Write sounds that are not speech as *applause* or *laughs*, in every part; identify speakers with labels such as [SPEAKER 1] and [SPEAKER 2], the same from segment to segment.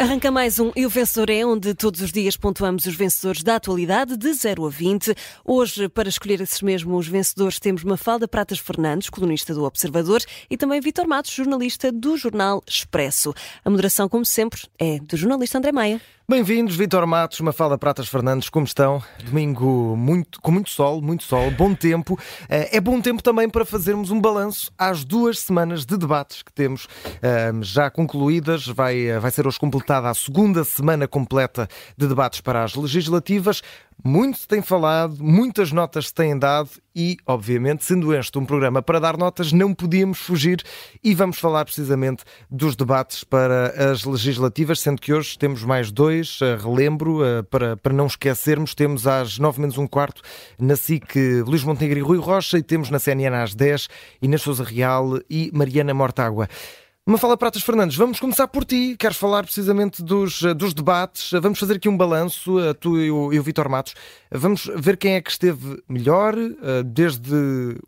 [SPEAKER 1] Arranca mais um E o Vencedor é, onde todos os dias pontuamos os vencedores da atualidade de 0 a 20. Hoje, para escolher esses mesmos vencedores, temos Mafalda Pratas Fernandes, colunista do Observador, e também Vitor Matos, jornalista do Jornal Expresso. A moderação, como sempre, é do jornalista André Maia.
[SPEAKER 2] Bem-vindos, Vitor Matos, Mafalda Pratas Fernandes, como estão? Domingo muito, com muito sol, muito sol, bom tempo. Eh, é bom tempo também para fazermos um balanço às duas semanas de debates que temos eh, já concluídas. Vai, eh, vai ser hoje completada a segunda semana completa de debates para as legislativas. Muito se tem falado, muitas notas se têm dado e, obviamente, sendo este um programa para dar notas, não podíamos fugir e vamos falar precisamente dos debates para as legislativas, sendo que hoje temos mais dois, eh, relembro, eh, para, para não esquecermos, temos às nove menos um quarto na SIC Luís Montenegro e Rui Rocha e temos na CNN às dez Inês Sousa Real e Mariana Mortágua. Mafala Pratas Fernandes, vamos começar por ti. Queres falar precisamente dos, eh, dos debates? Vamos fazer aqui um balanço, eh, tu e o, e o Vitor Matos. Vamos ver quem é que esteve melhor, eh, desde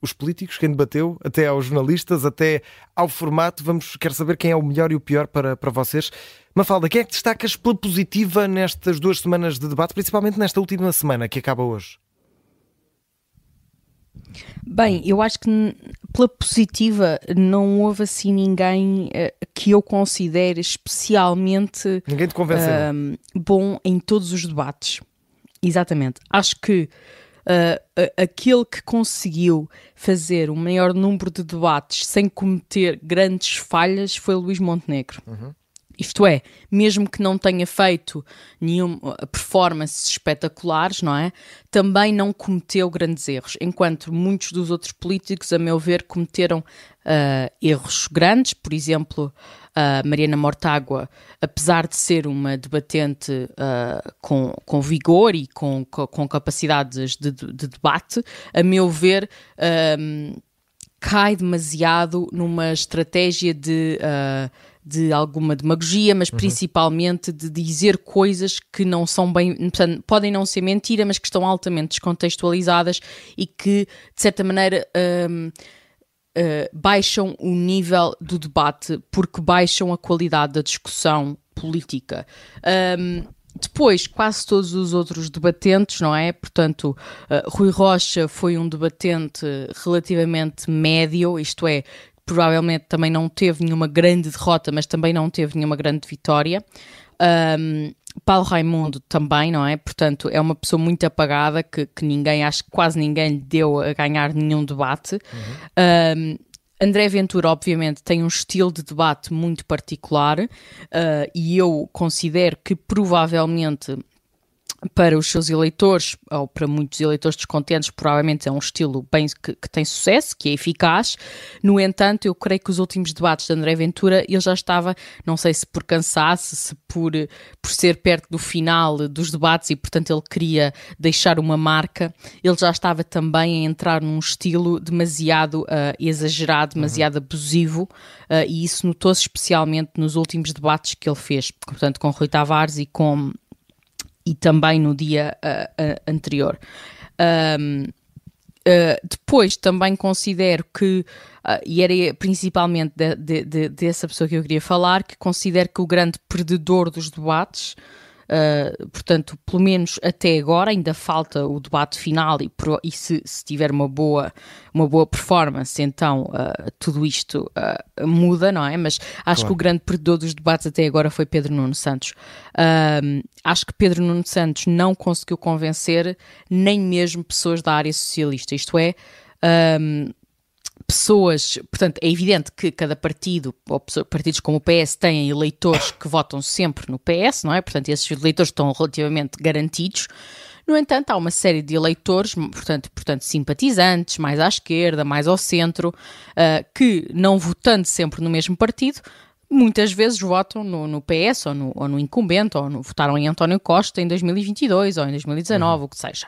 [SPEAKER 2] os políticos, quem debateu, até aos jornalistas, até ao formato. Vamos, quero saber quem é o melhor e o pior para, para vocês. Mafalda, quem é que destacas pela positiva nestas duas semanas de debate, principalmente nesta última semana que acaba hoje?
[SPEAKER 3] Bem, eu acho que pela positiva não houve assim ninguém uh, que eu considere especialmente
[SPEAKER 2] ninguém te convenceu. Uh,
[SPEAKER 3] bom em todos os debates. Exatamente. Acho que uh, aquele que conseguiu fazer o maior número de debates sem cometer grandes falhas foi Luís Montenegro. Uhum. Isto é, mesmo que não tenha feito nenhuma uh, performances espetaculares, não é? Também não cometeu grandes erros, enquanto muitos dos outros políticos, a meu ver, cometeram uh, erros grandes. Por exemplo, uh, Mariana Mortágua, apesar de ser uma debatente uh, com, com vigor e com, com capacidades de, de, debate, a meu ver. Cai demasiado numa estratégia de uh, de alguma demagogia, mas uhum. principalmente de dizer coisas que não são bem, portanto, podem não ser mentira, mas que estão altamente descontextualizadas e que, de certa maneira, um, uh, hum, baixam o nível do debate porque baixam a qualidade da discussão política. Um, depois, quase todos os outros debatentes, não é? Portanto, uh, Rui Rocha foi um debatente relativamente médio, isto é, provavelmente também não teve nenhuma grande derrota, mas também não teve nenhuma grande vitória. Um, Paulo Raimundo também, não é? Portanto, é uma pessoa muito apagada que, que ninguém, acho que quase ninguém deu a ganhar nenhum debate. Uhum. Um, André Ventura, obviamente, tem um estilo de debate muito particular uh, e eu considero que provavelmente para os seus eleitores, ou para muitos eleitores descontentes, provavelmente é um estilo bem que, que, tem sucesso, que é eficaz. No entanto, eu creio que os últimos debates de André Ventura, ele já estava, não sei se por cansaço, se por, por ser perto do final dos debates e, portanto, ele queria deixar uma marca, ele já estava também a entrar num estilo demasiado uh, exagerado, demasiado uhum. abusivo, uh, e isso notou-se especialmente nos últimos debates que ele fez, portanto, com Rui Tavares e com e também no dia uh, anterior. Um, Uh, depois também considero que, uh, e era principalmente de, de, de, dessa pessoa que eu queria falar, que considero que o grande perdedor dos debates Uh, portanto, pelo menos até agora ainda falta o debate final e, e se, se, tiver uma boa, uma boa performance, então uh, tudo isto uh, muda, não é? Mas acho claro. que o grande perdedor dos debates até agora foi Pedro Nuno Santos. acho que Pedro Nuno Santos não conseguiu convencer nem mesmo pessoas da área socialista, isto é. Um, pessoas, portanto, é evidente que cada partido, ou partidos como o PS, têm eleitores que votam sempre no PS, não é? Portanto, esses eleitores estão relativamente garantidos. No entanto, há uma série de eleitores, portanto, portanto simpatizantes, mais à esquerda, mais ao centro, uh, que, não votando sempre no mesmo partido, muitas vezes votam no, no PS ou no, ou no, incumbente, ou no, votaram em António Costa em 2022 ou em 2019, uhum. o que seja.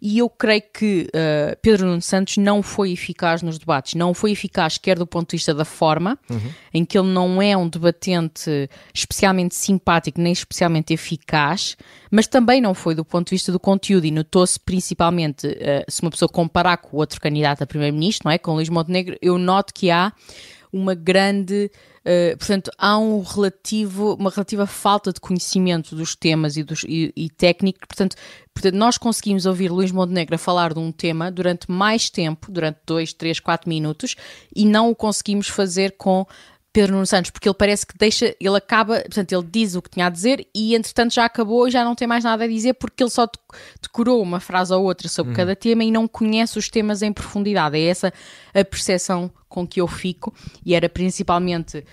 [SPEAKER 3] E eu creio que uh, Pedro Nuno Santos não foi eficaz nos debates, não foi eficaz quer do ponto de vista da forma, uhum. em que ele não é um debatente especialmente simpático nem especialmente eficaz, mas também não foi do ponto de vista do conteúdo e notou-se principalmente, uh, se uma pessoa comparar com o outro candidato a primeiro-ministro, não é, com Luís Montenegro, eu noto que há uma grande. Uh, portanto, há um relativo, uma relativa falta de conhecimento dos temas e, dos, e, e técnico. Portanto, portanto, nós conseguimos ouvir Luís Montenegro falar de um tema durante mais tempo, durante 2, 3, 4 minutos, e não o conseguimos fazer com Pedro Nuno Santos, porque ele parece que deixa, ele acaba, portanto, ele diz o que tinha a dizer e entretanto já acabou e já não tem mais nada a dizer porque ele só decorou uma frase ou outra sobre uhum. cada tema e não conhece os temas em profundidade. É essa a percepção com que eu fico e era principalmente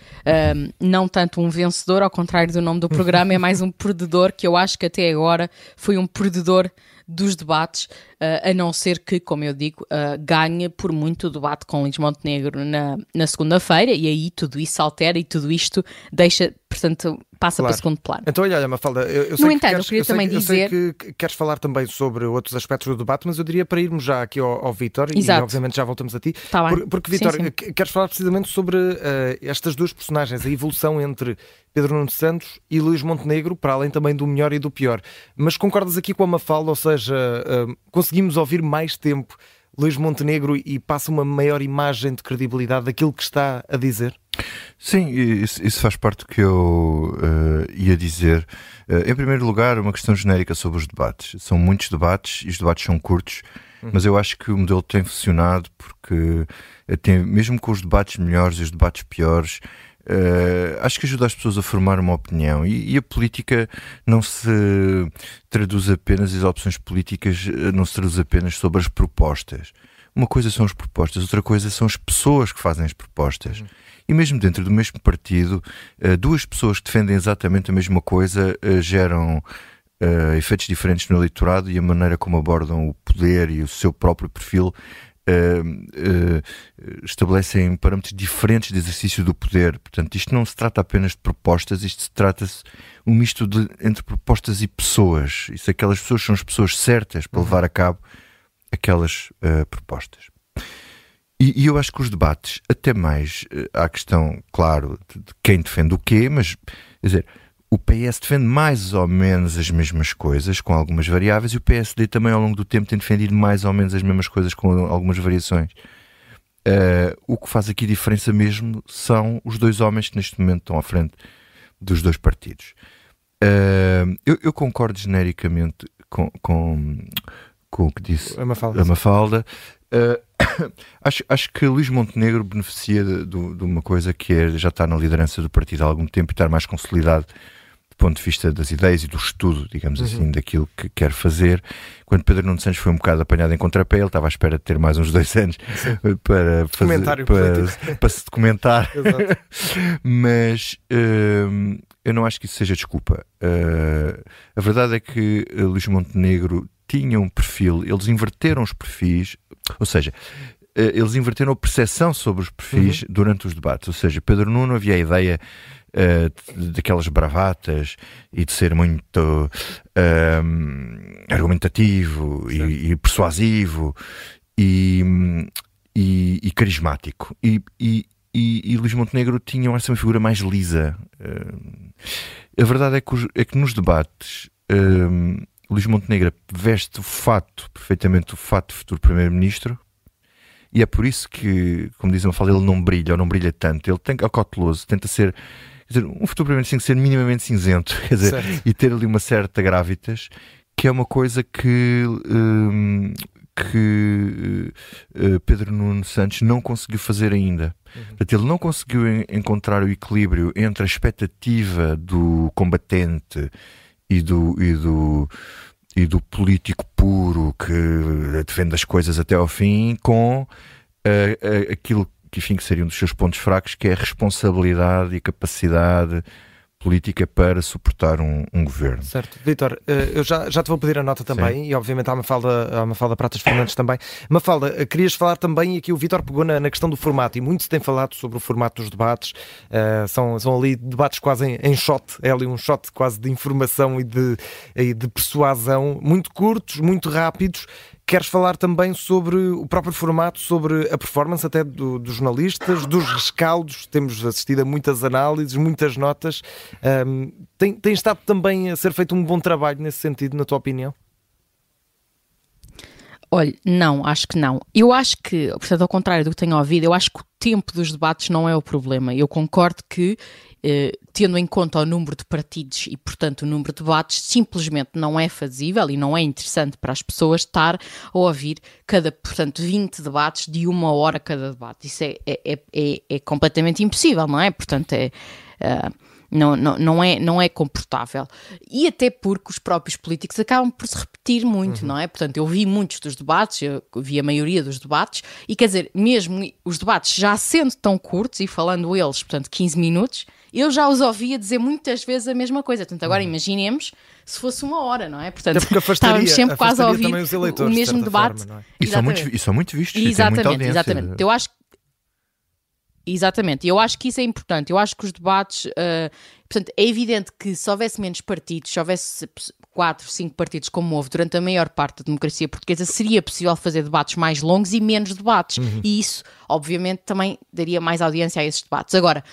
[SPEAKER 3] um, não tanto um vencedor, ao contrário do nome do programa, é mais um *laughs* perdedor que eu acho que até agora foi um perdedor dos debates, a não ser que, como eu digo, uh, ganhe por muito o debate com Luís Montenegro na, na segunda-feira e aí tudo isso altera e tudo isto deixa, portanto, passa claro. para segundo plano.
[SPEAKER 2] Então, olha, Mafalda, eu, eu
[SPEAKER 3] no entanto,
[SPEAKER 2] que queres,
[SPEAKER 3] eu queria
[SPEAKER 2] eu
[SPEAKER 3] também
[SPEAKER 2] sei,
[SPEAKER 3] dizer...
[SPEAKER 2] Sei que queres falar também sobre outros aspectos do debate, mas eu diria para irmos já aqui ao, ao Vítor e obviamente já voltamos a ti.
[SPEAKER 3] Tá
[SPEAKER 2] por, porque, Vítor, queres falar precisamente sobre uh, estas duas personagens, a evolução entre Pedro Nuno Santos e Luís Montenegro, para além também do melhor e do pior. Mas concordas aqui com a Mafalda, ou seja, uh, conseguimos ouvir mais tempo Luís Montenegro e passa uma maior imagem de credibilidade daquilo que está a dizer?
[SPEAKER 4] Sim, isso, isso faz parte do que eu uh, ia dizer. Uh, em primeiro lugar, uma questão genérica sobre os debates. São muitos debates e os debates são curtos, uhum. mas eu acho que o modelo tem funcionado porque, tem, mesmo com os debates melhores e os debates piores, Uh, acho que ajuda as pessoas a formar uma opinião e, e, a política não se traduz apenas, as opções políticas eh, não se traduz apenas sobre as propostas. Uma coisa são as propostas, outra coisa são as pessoas que fazem as propostas. Uhum. E mesmo dentro do mesmo partido, uh, duas pessoas que defendem exatamente a mesma coisa uh, geram efeitos diferentes no eleitorado e a maneira como abordam o poder e o seu próprio perfil uh, estabelecem parâmetros diferentes de exercício do poder. Portanto, isto não se trata apenas de propostas, isto se trata-se um misto de, entre propostas e pessoas. E se aquelas pessoas são as pessoas certas para levar a cabo aquelas uh, propostas. E, e, eu acho que os debates, até mais uh, à questão, claro, de, de quem defende o quê, mas, quer dizer, o PS defende mais ou menos as mesmas coisas, com algumas variáveis, e o PSD também ao longo do tempo tem defendido mais ou menos as mesmas coisas, com algumas variações. Uh, o que faz aqui diferença mesmo são os dois homens que neste momento estão à frente dos dois partidos. Uh, eu, eu, concordo genericamente com, com, com o que disse
[SPEAKER 2] a Mafalda.
[SPEAKER 4] A Mafalda. Uh, *coughs* acho, acho que Luís Montenegro beneficia de, de, de, uma coisa que é já estar na liderança do partido há algum tempo e estar mais consolidado ponto de vista das ideias e do estudo, digamos uhum. assim, daquilo que quer fazer. Quando Pedro Nuno Santos foi um bocado apanhado em contrapé, ele estava à espera de ter mais uns dois anos *laughs* para, fazer, para, *laughs* para, se documentar. *laughs* Mas uh, eu não acho que isso seja desculpa. Uh, a verdade é que Luís Montenegro tinha um perfil, eles inverteram os perfis, ou seja, eh, eles inverteram a percepção sobre os perfis uhum. durante os debates. Ou seja, Pedro Nuno havia a ideia uh, daquelas bravatas e de ser muito uh, argumentativo e, e, persuasivo e, e, e carismático. E, e, e, Luís Montenegro tinha essa uma figura mais lisa. Uh, a verdade é que, os, é que nos debates Luís Montenegro veste o fato, perfeitamente o fato de futuro Primeiro-Ministro, e é por isso que, como dizem, fala, ele não brilha ou não brilha tanto. Ele tem, é cauteloso, tenta ser dizer, um futuro primeiro tem que ser minimamente cinzento *laughs* quer dizer, e ter ali uma certa gravitas, que é uma coisa que. Hum, que uh, Pedro Nuno Santos não conseguiu fazer ainda. Uhum. Portanto, ele não conseguiu en encontrar o equilíbrio entre a expectativa do combatente e do, e do, e do político puro que defende as coisas até ao fim com uh, uh, aquilo que, enfim, que seria um dos seus pontos fracos, que é a responsabilidade e capacidade política para suportar um, um governo.
[SPEAKER 2] Certo. Vitor, eh, eu já, já te vou pedir a nota também, Sim. e obviamente há uma falda, há uma falda Pratas Fernandes também. Mafalda, eh, querias falar também, e aqui o Vitor pegou na, na, questão do formato, e muito se tem falado sobre o formato dos debates, uh, são, são ali debates quase em, em shot, é ali um shot quase de informação e de, e de persuasão, muito curtos, muito rápidos, Queres falar também sobre o próprio formato, sobre a performance até do, dos jornalistas, dos rescaldos? Temos assistido a muitas análises, muitas notas. Um, tem, tem estado também a ser feito um bom trabalho nesse sentido, na tua opinião?
[SPEAKER 3] Olha, não, acho que não. Eu acho que, portanto, ao contrário do que tenho ouvido, eu acho que o tempo dos debates não é o problema. Eu concordo que, eh, tendo em conta o número de partidos e, portanto, o número de debates, simplesmente não é fazível e não é interessante para as pessoas estar a ouvir cada, portanto, 20 debates de uma hora cada debate. Isso é, é, é, é completamente impossível, não é? Portanto, é. Uh, não, não, não, é, não é comportável. E até porque os próprios políticos acabam por se repetir muito, uhum. não é? Portanto, eu vi muitos dos debates, eu vi a maioria dos debates, e quer dizer, mesmo os debates já sendo tão curtos e falando eles, portanto, 15 minutos, eu já os ouvia dizer muitas vezes a mesma coisa. Portanto, agora uhum. imaginemos se fosse uma hora, não é? Portanto, estávamos sempre quase a ouvir o mesmo debate. Forma, é?
[SPEAKER 4] e, são muito, e são muito vistos.
[SPEAKER 3] Exatamente, exatamente. Eu acho que Exatamente, e eu acho que isso é importante. Eu acho que os debates. Uh, portanto, é evidente que se houvesse menos partidos, se houvesse quatro, cinco partidos como houve durante a maior parte da democracia portuguesa, seria possível fazer debates mais longos e menos debates. Uhum. E isso, obviamente, também daria mais audiência a esses debates. Agora,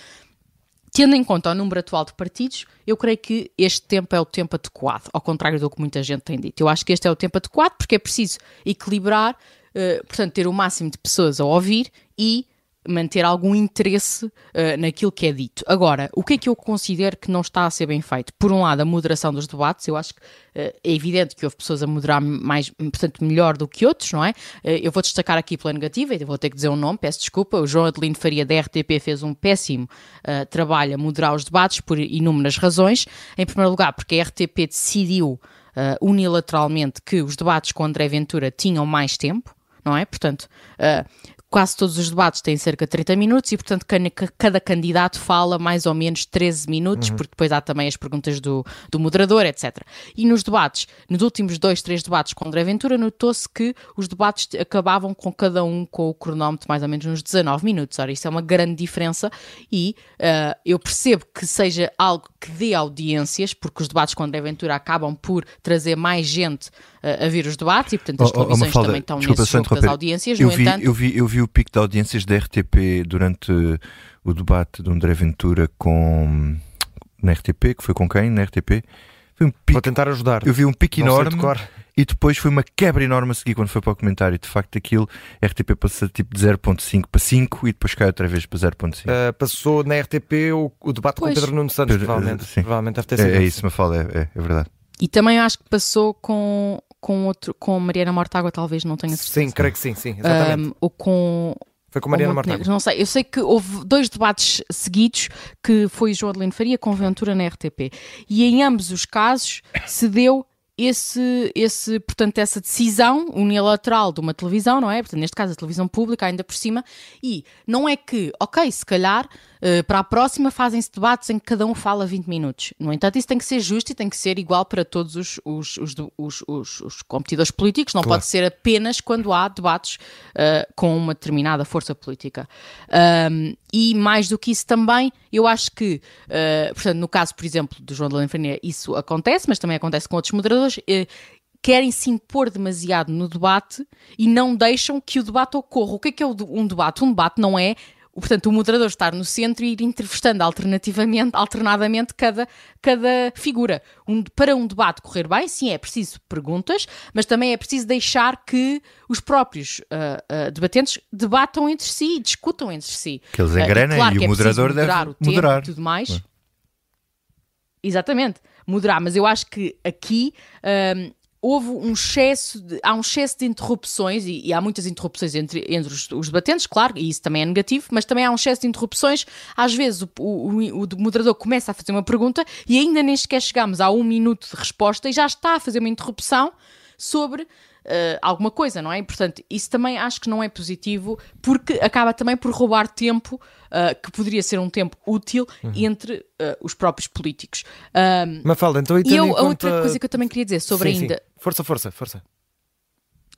[SPEAKER 3] tendo em conta o número atual de partidos, eu creio que este tempo é o tempo adequado, ao contrário do que muita gente tem dito. Eu acho que este é o tempo adequado porque é preciso equilibrar, uh, portanto, ter o máximo de pessoas a ouvir e manter algum interesse uh, naquilo que é dito. Agora, o que é que eu considero que não está a ser bem feito? Por um lado, a moderação dos debates, eu acho que uh, é evidente que houve pessoas a moderar mais, portanto, melhor do que outros, não é? Uh, eu vou destacar aqui pela negativa, e vou ter que dizer um nome, peço desculpa, o João Adelino Faria da RTP fez um péssimo trabalho a moderar os debates por inúmeras razões. Em primeiro lugar, porque a RTP decidiu unilateralmente que os debates com André Ventura tinham mais tempo, não é? Portanto, uh, quase todos os debates têm cerca de 30 minutos e, portanto, cada candidato fala mais ou menos 13 minutos, uhum. porque depois há também as perguntas do, do moderador, etc. E nos debates, nos últimos dois, três debates com André Ventura, notou-se que os debates acabavam com cada um com o cronómetro mais ou menos nos 19 minutos. Ora, isso é uma grande diferença e uh, eu percebo que seja algo que dê audiências, porque os debates com André Ventura acabam por trazer mais gente uh, a ver os debates e, portanto, as oh, oh televisões oh, também estão nesse jogo das audiências.
[SPEAKER 4] Eu
[SPEAKER 3] no
[SPEAKER 4] vi,
[SPEAKER 3] entanto...
[SPEAKER 4] eu vi, eu vi o pico de audiências da RTP durante o debate de André Ventura com na RTP, que foi com quem? Na RTP?
[SPEAKER 2] Foi um pico. Vou tentar ajudar.
[SPEAKER 4] Eu vi um pico Não enorme e depois foi uma quebra enorme a seguir quando foi para o comentário. De facto, aquilo, a RTP passou tipo de 0.5 para 5 e depois cai outra vez para 0.5. Uh,
[SPEAKER 2] eh, passou na RTP o, o debate pois. com Pedro Nuno Santos, Pedro, provavelmente. Sim. provavelmente deve ter sido.
[SPEAKER 4] É, é isso, me fala, é, é, é verdade.
[SPEAKER 3] E também acho que passou com, com outro, com Mariana Mortágua, talvez, não tenha certeza.
[SPEAKER 2] Sim, creio que sim, sim, exatamente. Um,
[SPEAKER 3] ou com.
[SPEAKER 2] Foi com Mariana Mortágua.
[SPEAKER 3] Não sei, eu sei que houve dois debates seguidos que foi João Adelino Faria com Ventura na RTP. E em ambos os casos se deu esse, esse, portanto, essa decisão unilateral de uma televisão, não é? Portanto, neste caso a televisão pública, ainda por cima, e não é que, ok, se calhar para a próxima fazem-se debates em que cada um fala 20 minutos. No entanto, isso tem que ser justo e tem que ser igual para todos os, os, os, os, os competidores políticos, não claro. pode ser apenas quando há debates uh, com uma determinada força política. Um, e mais do que isso também, eu acho que, uh, portanto, no caso, por exemplo, do João de Lenfania, isso acontece, mas também acontece com outros moderadores. Uh, querem se impor demasiado no debate e não deixam que o debate ocorra. O que é que é um debate? Um debate não é portanto, o moderador estar no centro e ir entrevistando alternativamente, alternadamente cada, cada figura. Um, para um debate correr bem, sim, é preciso perguntas, mas também é preciso deixar que os próprios uh, uh, debatentes debatam entre si, discutam entre si.
[SPEAKER 4] Que eles engrenem uh, e, claro, e o é moderador deve
[SPEAKER 3] moderar.
[SPEAKER 4] O moderar.
[SPEAKER 3] e tudo mais. Exatamente, moderar, mas eu acho que aqui houve um excesso de, há um excesso de interrupções e, e há muitas interrupções entre, entre os, os, debatentes, claro, e isso também é negativo, mas também há um excesso de interrupções. Às vezes o, o, o moderador começa a fazer uma pergunta e ainda nem sequer chegamos a um minuto de resposta e já está a fazer uma interrupção sobre uh, alguma coisa, não é? E, portanto, isso também acho que não é positivo porque acaba também por roubar tempo uh, que poderia ser um tempo útil uhum. entre uh, os próprios políticos.
[SPEAKER 2] Um, Mafalda, então
[SPEAKER 3] e eu, a outra coisa que eu também queria dizer sobre sim, ainda. Sim.
[SPEAKER 2] Força, força, força.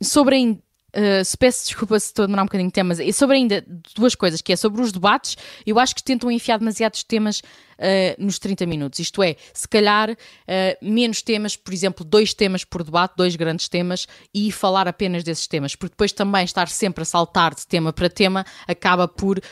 [SPEAKER 3] Sobre ainda. Uh, se peço desculpa se estou a demorar um bocadinho de temas, e sobre ainda duas coisas, que é sobre os debates, eu acho que tentam enfiar demasiados temas uh, nos 30 minutos. Isto é, se calhar uh, menos temas, por exemplo, dois temas por debate, dois grandes temas, e falar apenas desses temas, porque depois também estar sempre a saltar de tema para tema acaba por uh,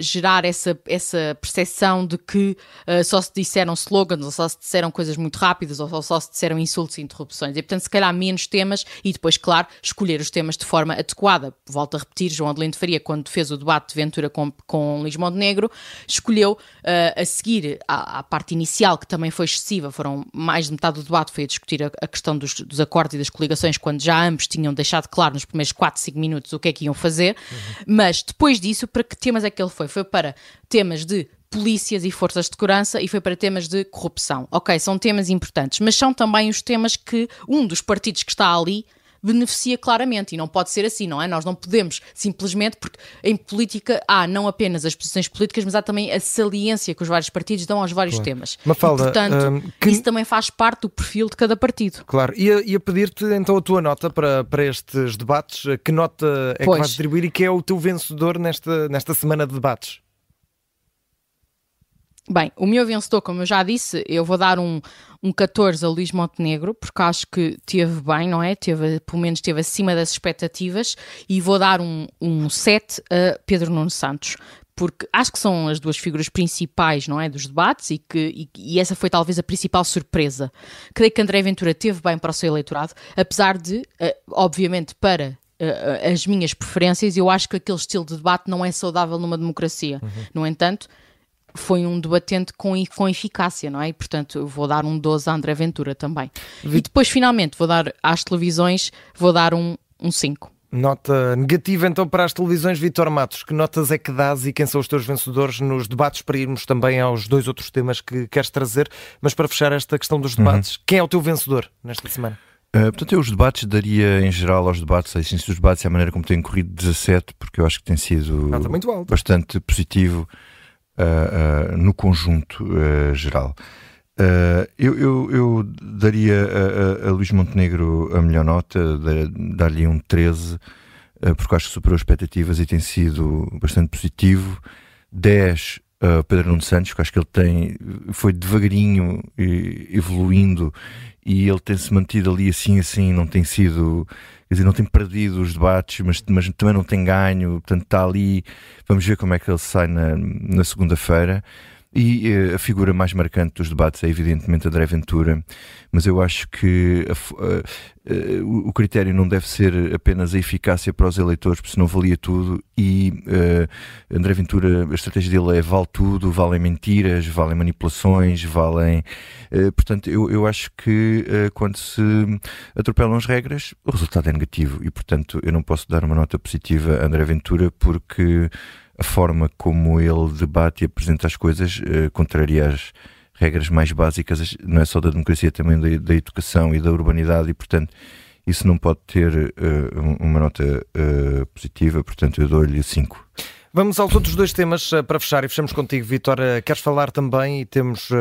[SPEAKER 3] gerar essa, essa percepção de que só se disseram slogans, ou só se disseram coisas muito rápidas, ou só se disseram insultos e interrupções. E portanto, se calhar menos temas e depois, claro, escolher os temas de forma adequada. Volto a repetir, João Adelino Faria, quando fez o debate de Ventura com, com Luís Montenegro, escolheu uh, a seguir à, à, parte inicial, que também foi excessiva, foram mais de metade do debate, foi a discutir a, a questão dos, dos, acordos e das coligações, quando já ambos tinham deixado claro nos primeiros 4, 5 minutos o que é que iam fazer. Uhum. Mas depois disso, para que temas é que ele foi? Foi para temas de polícias e forças de segurança e foi para temas de corrupção. Ok, são temas importantes, mas são também os temas que um dos partidos que está ali beneficia claramente e não pode ser assim, não é? Nós não podemos simplesmente, porque em política há não apenas as posições políticas, mas há também a saliência que os vários partidos dão aos vários claro. temas.
[SPEAKER 2] Mafalda,
[SPEAKER 3] e, portanto, um, que... isso também faz parte do perfil de cada partido.
[SPEAKER 2] Claro, ia, ia pedir-te então a tua nota para, para estes debates. Que nota é pois. que vais distribuir e que é o teu vencedor nesta, nesta semana de debates?
[SPEAKER 3] Bem, o meu vencedor, como eu já disse, eu vou dar um, um 14 a Luís Montenegro, porque acho que teve bem, não é? Teve, pelo menos esteve acima das expectativas, e vou dar um, um 7 a Pedro Nuno Santos, porque acho que são as duas figuras principais, não é, dos debates e que e, e, essa foi talvez a principal surpresa. Creio que André Ventura teve bem para o seu eleitorado, apesar de, uh, obviamente, para uh, as minhas preferências, eu acho que aquele estilo de debate não é saudável numa democracia. Uhum. No entanto, foi um debatente com, com eficácia, não é? E, portanto, eu vou dar um 12 a André Ventura também. Vi... E depois, finalmente, vou dar às televisões, vou dar um, um 5.
[SPEAKER 2] Nota negativa então para as televisões, Vitor Matos. Que notas é que dás e quem são os teus vencedores nos debates para irmos também aos dois outros temas que queres trazer? Mas para fechar esta questão dos debates, uhum. quem é o teu vencedor nesta semana?
[SPEAKER 4] Uh, portanto, eu os debates daria em geral aos debates, a essência dos debates e a maneira como têm corrido 17, porque eu acho que tem sido bastante positivo uh, no conjunto geral. Eu, eu, eu, daria a, a, a, Luís Montenegro a melhor nota, dar-lhe um 13, porque acho que superou expectativas e tem sido bastante positivo. 10 a Pedro Nuno Santos, que acho que ele tem, foi devagarinho evoluindo e ele tem-se mantido ali assim, assim, não tem sido quer dizer, não tem perdido os debates, mas, mas também não tem ganho, portanto está ali, vamos ver como é que ele sai na, na segunda-feira. E uh, a figura mais marcante dos debates é evidentemente André Ventura, mas eu acho que a, uh, o critério não deve ser apenas a eficácia para os eleitores, porque senão valia tudo. E uh, André Ventura, a estratégia dele é vale tudo, valem mentiras, valem manipulações, valem. portanto, eu, eu acho que quando se atropelam as regras, o resultado é negativo e, portanto, eu não posso dar uma nota positiva a André Ventura porque a forma como ele debate e apresenta as coisas uh, contraria as regras mais básicas, não é só da democracia, também da, da educação e da urbanidade, e portanto isso não pode ter uh, uma nota uh, positiva, portanto eu dou-lhe 5.
[SPEAKER 2] Vamos aos outros dois temas uh, para fechar e fechamos contigo, Vitor. Uh, queres falar também? E temos uh,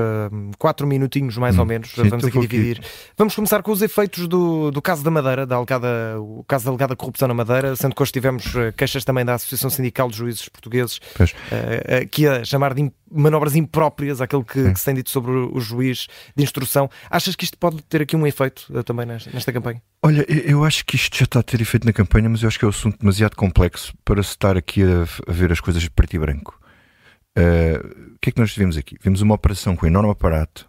[SPEAKER 2] quatro minutinhos mais hum, ou menos. Sim, Vamos aqui dividir. Aqui. Vamos começar com os efeitos do, do caso da Madeira, da alegada, o caso da alegada corrupção na Madeira, sendo que hoje tivemos queixas também da Associação Sindical de Juízes Portugueses, que ia chamar de manobras impróprias àquele que, que, se tem dito sobre o, juiz de instrução. Achas que isto pode ter aqui um efeito também nesta, nesta campanha?
[SPEAKER 4] Olha, eu acho que isto já está a ter efeito na campanha, mas eu acho que é um assunto demasiado complexo para se estar aqui a, a ver as coisas de preto e branco. Uh, o que é que nós vimos aqui? Vimos uma operação com um enorme aparato.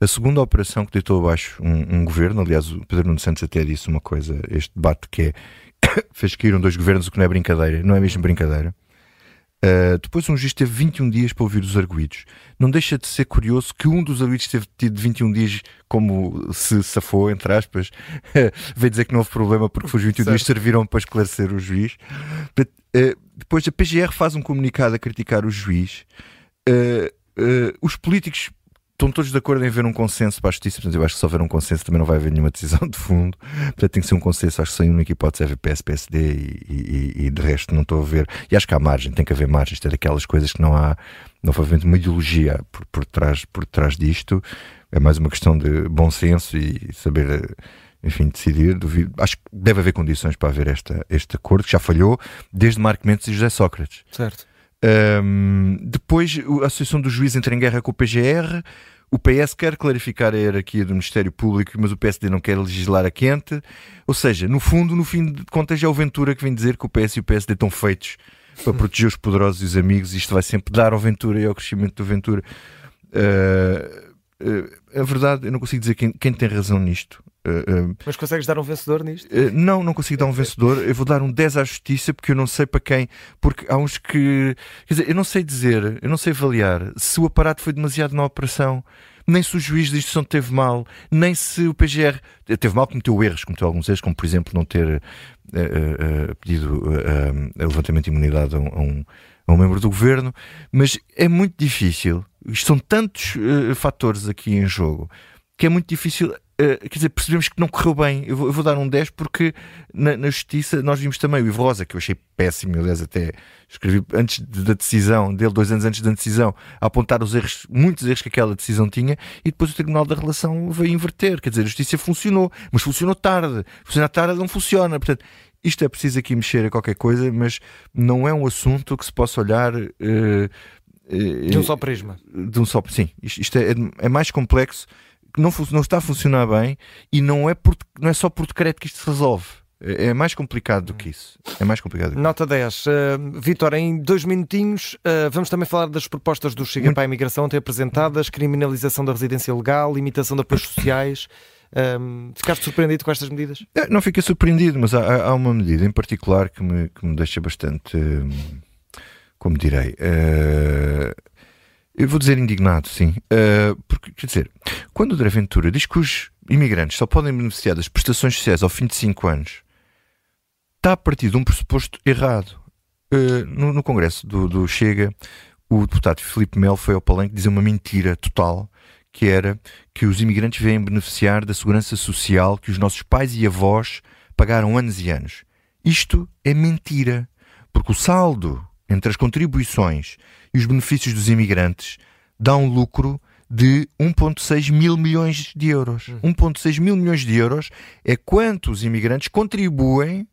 [SPEAKER 4] A segunda operação que deitou abaixo um, um governo, aliás, o Pedro Nuno Santos até disse uma coisa, este debate que é *coughs* fez caíram dois governos, o que não é brincadeira, não é mesmo brincadeira. Uh, depois um juiz teve 21 dias para ouvir os arguídos. Não deixa de ser curioso que um dos arguídos teve tido 21 dias como se safou, entre aspas. *laughs* Veio dizer que não houve problema porque os 21 certo. dias serviram para esclarecer o juiz. Uh, depois a PGR faz um comunicado a criticar o juiz. Uh, os políticos estão todos de acordo em haver um consenso para a justiça, portanto, eu acho que se houver um consenso também não vai haver nenhuma decisão de fundo. Portanto, tem que ser um consenso. Acho que sem única hipótese haver PS, PSD e, e, e, de resto não estou a ver. E acho que há margem, tem que haver margem. Isto é daquelas coisas que não há, não foi uma ideologia por, por, trás, por trás disto. É mais uma questão de bom senso e saber enfim, decidir. Duvido. Acho que deve haver condições para haver esta, este acordo, que já falhou desde Marco Mendes e José Sócrates.
[SPEAKER 2] Certo.
[SPEAKER 4] Um, depois, a Associação dos Juízes entra em guerra com o PGR. O PS quer clarificar a hierarquia do Ministério Público, mas o PSD não quer legislar a quente. Ou seja, no fundo, no fim de contas, é o Ventura que vem dizer que o PS e o PSD estão feitos para proteger os poderosos e os amigos. Isto vai sempre dar ao Ventura e ao crescimento do Ventura. Uh, uh, a verdade, eu não consigo dizer quem, quem tem razão nisto.
[SPEAKER 2] Uh, Mas consegues dar um vencedor nisto?
[SPEAKER 4] Uh, não, não consigo dar um vencedor. Eu vou dar um 10 à justiça porque eu não sei para quem. Porque há uns que. Quer dizer, eu não sei dizer, eu não sei avaliar se o aparato foi demasiado na operação, nem se o juiz de instrução teve mal, nem se o PGR teve mal, cometeu erros, cometeu alguns erros, como por exemplo não ter pedido levantamento de imunidade a um, a, um, membro do governo. Mas é muito difícil. Estão tantos fatores aqui em jogo que é muito difícil quer dizer, percebemos que não correu bem. Eu vou, eu vou dar um 10 porque na, na, justiça nós vimos também o Ivo Rosa, que eu achei péssimo, aliás, até escrevi antes da decisão dele, dois anos antes da decisão, a apontar os erros, muitos erros que aquela decisão tinha, e depois o Tribunal da Relação veio inverter. Quer dizer, a justiça funcionou, mas funcionou tarde. Funcionar tarde não funciona. Portanto, isto é preciso aqui mexer a qualquer coisa, mas não é um assunto que se possa olhar. Uh,
[SPEAKER 2] de um só prisma.
[SPEAKER 4] De um só, sim, isto, isto é, é mais complexo não, não está a funcionar bem e não é, por, não é só por decreto que isto se resolve. É, é mais complicado do que isso. É mais complicado.
[SPEAKER 2] Nota 10. Uh, Vitor, em dois minutinhos, uh, vamos também falar das propostas do Chega para a Imigração ontem apresentadas: criminalização da residência legal, limitação de apoios sociais. Um, ficaste surpreendido com estas medidas?
[SPEAKER 4] É, não fiquei surpreendido, mas há, há, uma medida em particular que me, que me deixa bastante. Como direi? Uh, eu vou dizer indignado, sim. Uh, porque, quer dizer, quando o André Ventura diz que os imigrantes só podem beneficiar das prestações sociais ao fim de 5 anos, está a partir de um pressuposto errado. Uh, no, no, Congresso do, do, Chega, o deputado Filipe Melo foi ao palanque dizer uma mentira total, que era que os imigrantes vêm beneficiar da segurança social que os nossos pais e avós pagaram anos e anos. Isto é mentira, porque o saldo entre as contribuições e os benefícios dos imigrantes dá um lucro de 1,6 mil milhões de euros. 1,6 hum. mil milhões de euros é quanto os imigrantes contribuem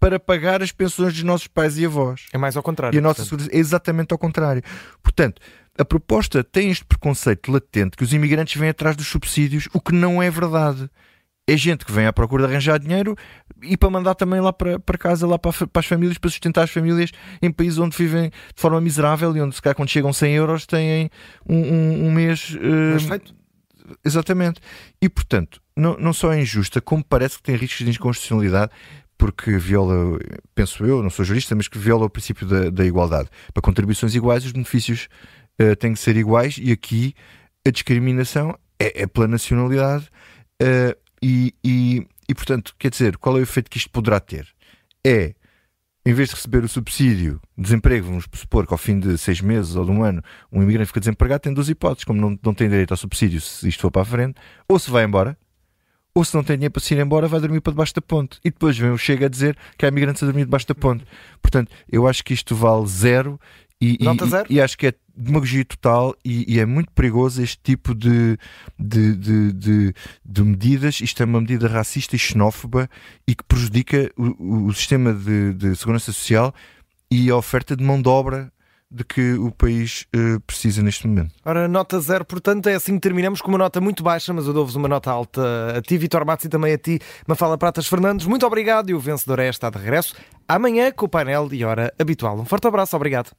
[SPEAKER 4] para pagar as pensões dos nossos pais e avós.
[SPEAKER 2] É mais ao contrário.
[SPEAKER 4] E a nossa é exatamente ao contrário. Portanto, a proposta tem este preconceito latente que os imigrantes vêm atrás dos subsídios, o que não é verdade é gente que vem à procura de arranjar dinheiro e para mandar também lá para, para casa, lá para, para as famílias, para sustentar as famílias em países onde vivem de forma miserável e onde, se calhar, quando chegam 100 euros, têm um, um, um mês.
[SPEAKER 2] Uh, feito.
[SPEAKER 4] Exatamente. E, portanto, não, não só é injusta, como parece que tem riscos de inconstitucionalidade, porque viola, penso eu, não sou jurista, mas que viola o princípio da, da igualdade. Para contribuições iguais, os benefícios uh, têm que ser iguais e aqui a discriminação é, é pela nacionalidade. Uh, e, e, e, portanto, quer dizer, qual é o efeito que isto poderá ter? É, em vez de receber o subsídio de desemprego, vamos supor que ao fim de seis meses ou de um ano um imigrante fica desempregado, tem duas hipóteses, como não, não tem direito ao subsídio se isto for para a frente, ou se vai embora, ou se não tem dinheiro para se ir embora, vai dormir para debaixo da ponte. E depois vem o Chega a dizer que há imigrantes a dormir debaixo da ponte. Portanto, eu acho que isto vale zero e,
[SPEAKER 2] Nota zero?
[SPEAKER 4] e, e acho que é demagogia total e, e, é muito perigoso este tipo de, de, de, de, de medidas. Isto é uma medida racista e xenófoba e que prejudica o, o sistema de, de, segurança social e a oferta de mão de obra de que o país uh, precisa neste momento.
[SPEAKER 2] Ora, nota zero, portanto, é assim que terminamos com uma nota muito baixa, mas eu dou-vos uma nota alta a ti, Vitor Matos, e também a ti, Mafala Pratas Fernandes. Muito obrigado e o vencedor é está de regresso amanhã com o painel e hora habitual. Um forte abraço, obrigado.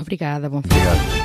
[SPEAKER 3] Obrigada, bom fim. Obrigado.